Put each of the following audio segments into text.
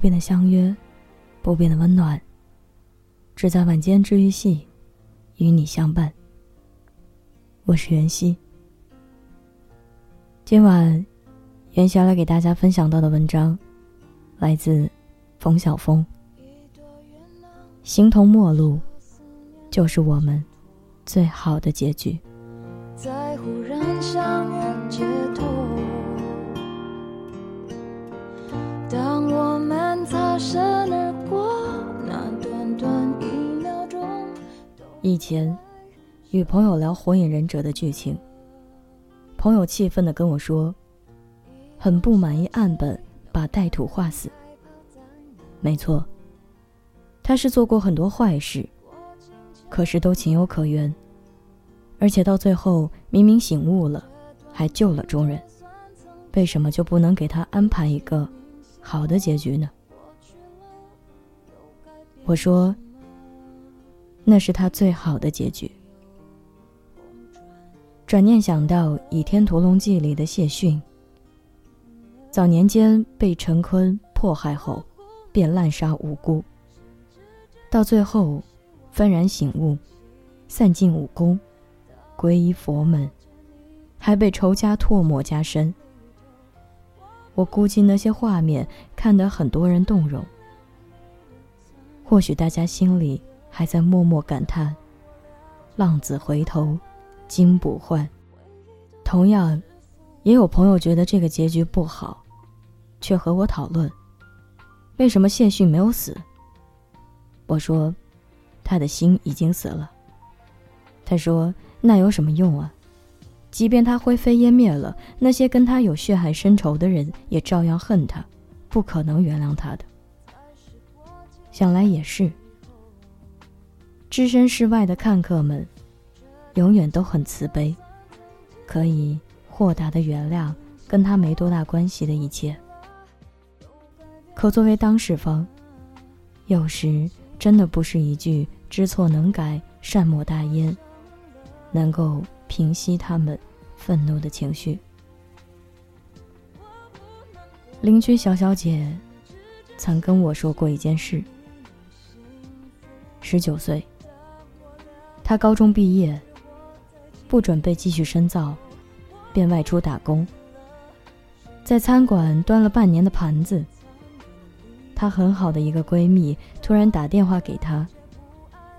不变的相约，不变的温暖，只在晚间治愈系，与你相伴。我是袁熙。今晚，袁熙来给大家分享到的文章，来自冯晓峰。形同陌路，就是我们最好的结局。在忽然相遇街头，当我们擦身而过，那短短一秒钟。以前，与朋友聊《火影忍者》的剧情，朋友气愤的跟我说，很不满意岸本把带土画死。没错，他是做过很多坏事，可是都情有可原。而且到最后，明明醒悟了，还救了众人，为什么就不能给他安排一个好的结局呢？我说，那是他最好的结局。转念想到《倚天屠龙记》里的谢逊，早年间被陈坤迫害后，便滥杀无辜，到最后幡然醒悟，散尽武功。皈依佛门，还被仇家唾沫加身。我估计那些画面看得很多人动容。或许大家心里还在默默感叹：“浪子回头，金不换。”同样，也有朋友觉得这个结局不好，却和我讨论：为什么谢逊没有死？我说：“他的心已经死了。”他说。那有什么用啊？即便他灰飞烟灭了，那些跟他有血海深仇的人也照样恨他，不可能原谅他的。想来也是。置身事外的看客们，永远都很慈悲，可以豁达的原谅跟他没多大关系的一切。可作为当事方，有时真的不是一句“知错能改，善莫大焉”。能够平息他们愤怒的情绪。邻居小小姐曾跟我说过一件事：十九岁，她高中毕业，不准备继续深造，便外出打工，在餐馆端了半年的盘子。她很好的一个闺蜜突然打电话给她，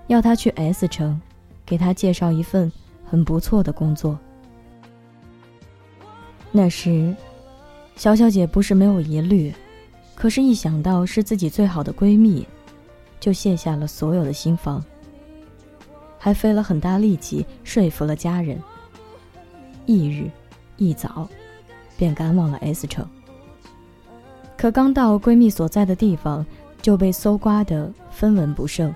要她去 S 城，给她介绍一份。很不错的工作。那时，小小姐不是没有疑虑，可是，一想到是自己最好的闺蜜，就卸下了所有的心防，还费了很大力气说服了家人。翌日一早，便赶往了 S 城。可刚到闺蜜所在的地方，就被搜刮得分文不剩。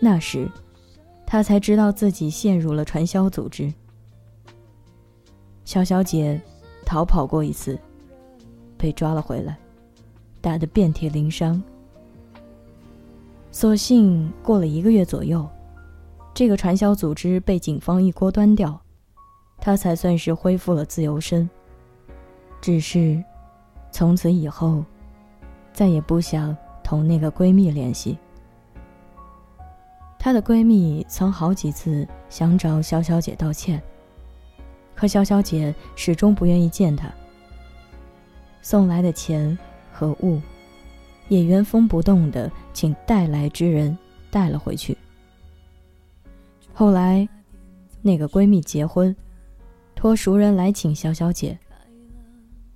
那时。她才知道自己陷入了传销组织。小小姐逃跑过一次，被抓了回来，打得遍体鳞伤。所幸过了一个月左右，这个传销组织被警方一锅端掉，她才算是恢复了自由身。只是，从此以后，再也不想同那个闺蜜联系。她的闺蜜曾好几次想找小小姐道歉，可小小姐始终不愿意见她。送来的钱和物，也原封不动的请带来之人带了回去。后来，那个闺蜜结婚，托熟人来请小小姐。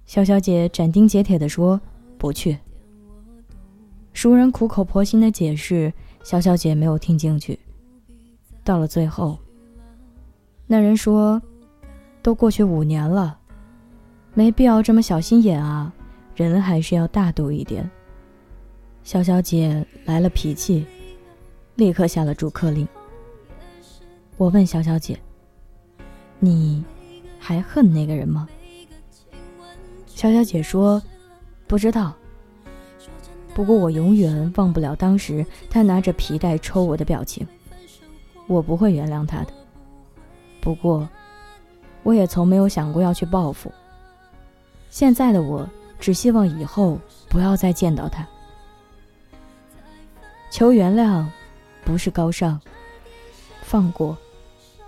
小小姐斩钉截铁的说不去。熟人苦口婆心的解释。小小姐没有听进去。到了最后，那人说：“都过去五年了，没必要这么小心眼啊，人还是要大度一点。”小小姐来了脾气，立刻下了逐客令。我问小小姐：“你还恨那个人吗？”小小姐说：“不知道。”不过我永远忘不了当时他拿着皮带抽我的表情，我不会原谅他的。不过，我也从没有想过要去报复。现在的我只希望以后不要再见到他。求原谅，不是高尚，放过，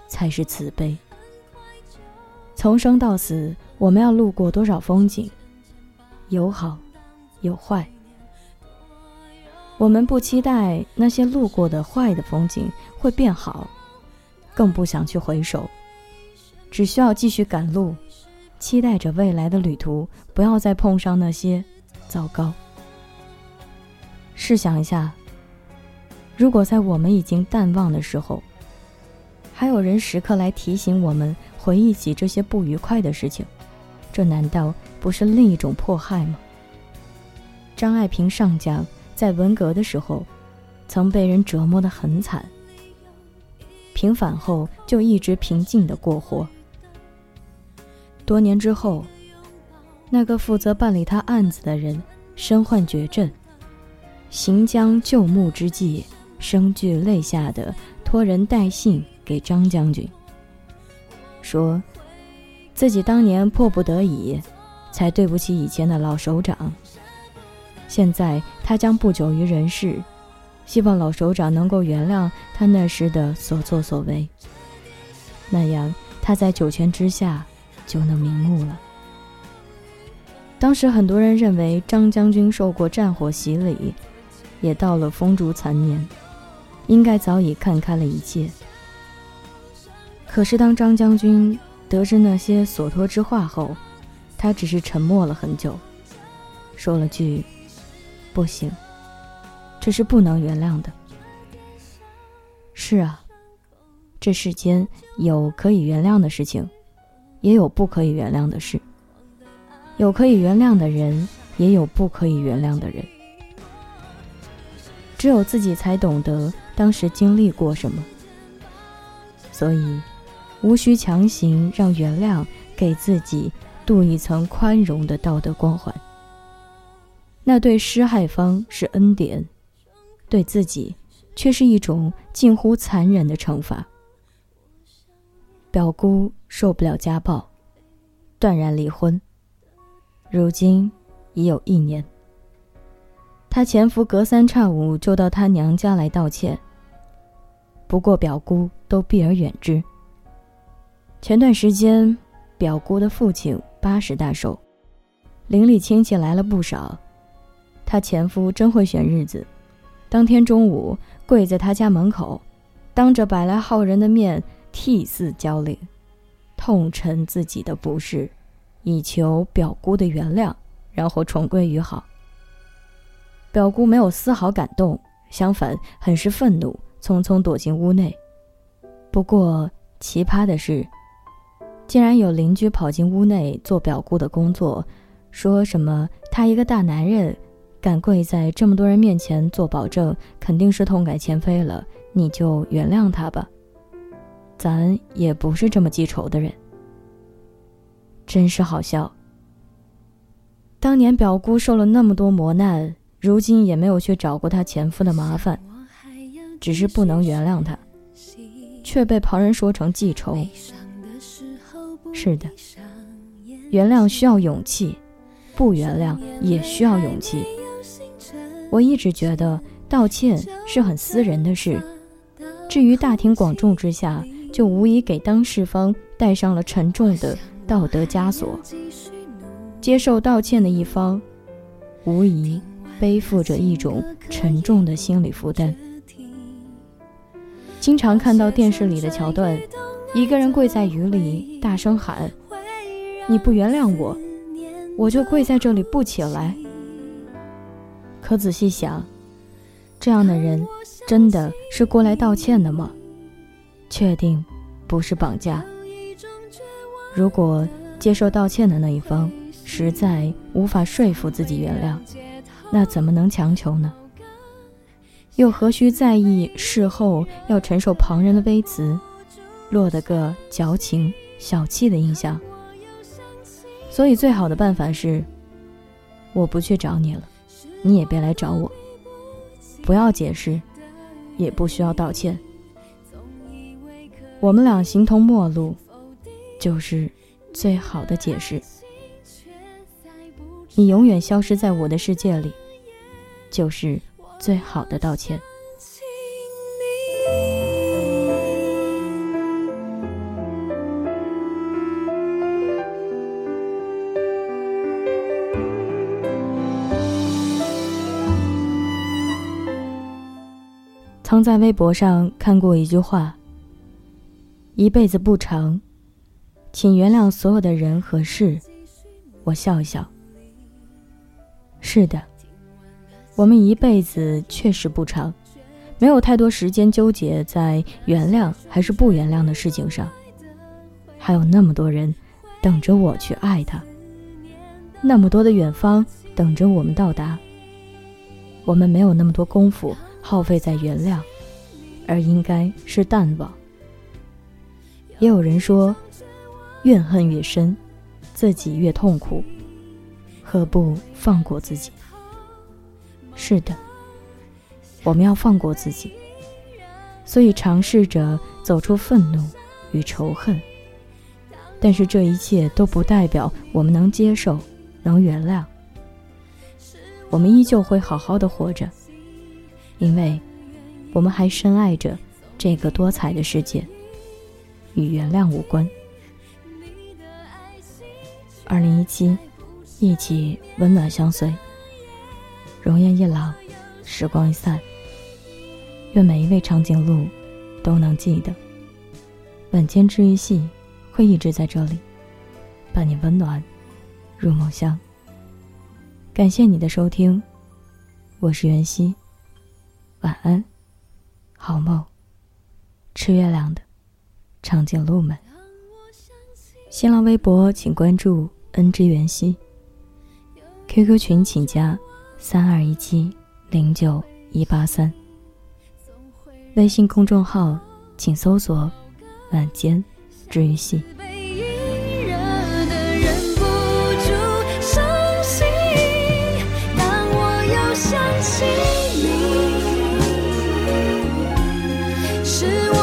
才是慈悲。从生到死，我们要路过多少风景？有好，有坏。我们不期待那些路过的坏的风景会变好，更不想去回首，只需要继续赶路，期待着未来的旅途不要再碰上那些糟糕。试想一下，如果在我们已经淡忘的时候，还有人时刻来提醒我们回忆起这些不愉快的事情，这难道不是另一种迫害吗？张爱萍上将。在文革的时候，曾被人折磨得很惨。平反后就一直平静的过活。多年之后，那个负责办理他案子的人身患绝症，行将就木之际，声俱泪下的托人带信给张将军，说自己当年迫不得已，才对不起以前的老首长。现在他将不久于人世，希望老首长能够原谅他那时的所作所为。那样他在九泉之下就能瞑目了。当时很多人认为张将军受过战火洗礼，也到了风烛残年，应该早已看开了一切。可是当张将军得知那些所托之话后，他只是沉默了很久，说了句。不行，这是不能原谅的。是啊，这世间有可以原谅的事情，也有不可以原谅的事；有可以原谅的人，也有不可以原谅的人。只有自己才懂得当时经历过什么，所以无需强行让原谅给自己镀一层宽容的道德光环。那对施害方是恩典，对自己却是一种近乎残忍的惩罚。表姑受不了家暴，断然离婚。如今已有一年，她前夫隔三差五就到她娘家来道歉，不过表姑都避而远之。前段时间，表姑的父亲八十大寿，邻里亲戚来了不少。她前夫真会选日子，当天中午跪在她家门口，当着百来号人的面涕泗交领，痛陈自己的不是，以求表姑的原谅，然后重归于好。表姑没有丝毫感动，相反很是愤怒，匆匆躲进屋内。不过奇葩的是，竟然有邻居跑进屋内做表姑的工作，说什么他一个大男人。敢跪在这么多人面前做保证，肯定是痛改前非了。你就原谅他吧，咱也不是这么记仇的人。真是好笑。当年表姑受了那么多磨难，如今也没有去找过她前夫的麻烦，只是不能原谅他，却被旁人说成记仇。是的，原谅需要勇气，不原谅也需要勇气。我一直觉得道歉是很私人的事，至于大庭广众之下，就无疑给当事方带上了沉重的道德枷锁。接受道歉的一方，无疑背负着一种沉重的心理负担。经常看到电视里的桥段，一个人跪在雨里，大声喊：“你不原谅我，我就跪在这里不起来。”可仔细想，这样的人真的是过来道歉的吗？确定不是绑架。如果接受道歉的那一方实在无法说服自己原谅，那怎么能强求呢？又何须在意事后要承受旁人的微词，落得个矫情小气的印象？所以，最好的办法是，我不去找你了。你也别来找我，不要解释，也不需要道歉。我们俩形同陌路，就是最好的解释。你永远消失在我的世界里，就是最好的道歉。曾在微博上看过一句话：“一辈子不长，请原谅所有的人和事。”我笑一笑。是的，我们一辈子确实不长，没有太多时间纠结在原谅还是不原谅的事情上。还有那么多人等着我去爱他，那么多的远方等着我们到达。我们没有那么多功夫。耗费在原谅，而应该是淡忘。也有人说，怨恨越深，自己越痛苦，何不放过自己？是的，我们要放过自己，所以尝试着走出愤怒与仇恨。但是这一切都不代表我们能接受、能原谅。我们依旧会好好的活着。因为，我们还深爱着这个多彩的世界，与原谅无关。二零一七，一起温暖相随。容颜一老，时光一散。愿每一位长颈鹿都能记得，晚间治愈系会一直在这里，伴你温暖入梦乡。感谢你的收听，我是袁熙。晚安，好梦。吃月亮的长颈鹿们。新浪微博请关注恩之源兮。QQ 群请加三二一七零九一八三。微信公众号请搜索晚间治愈系。是我。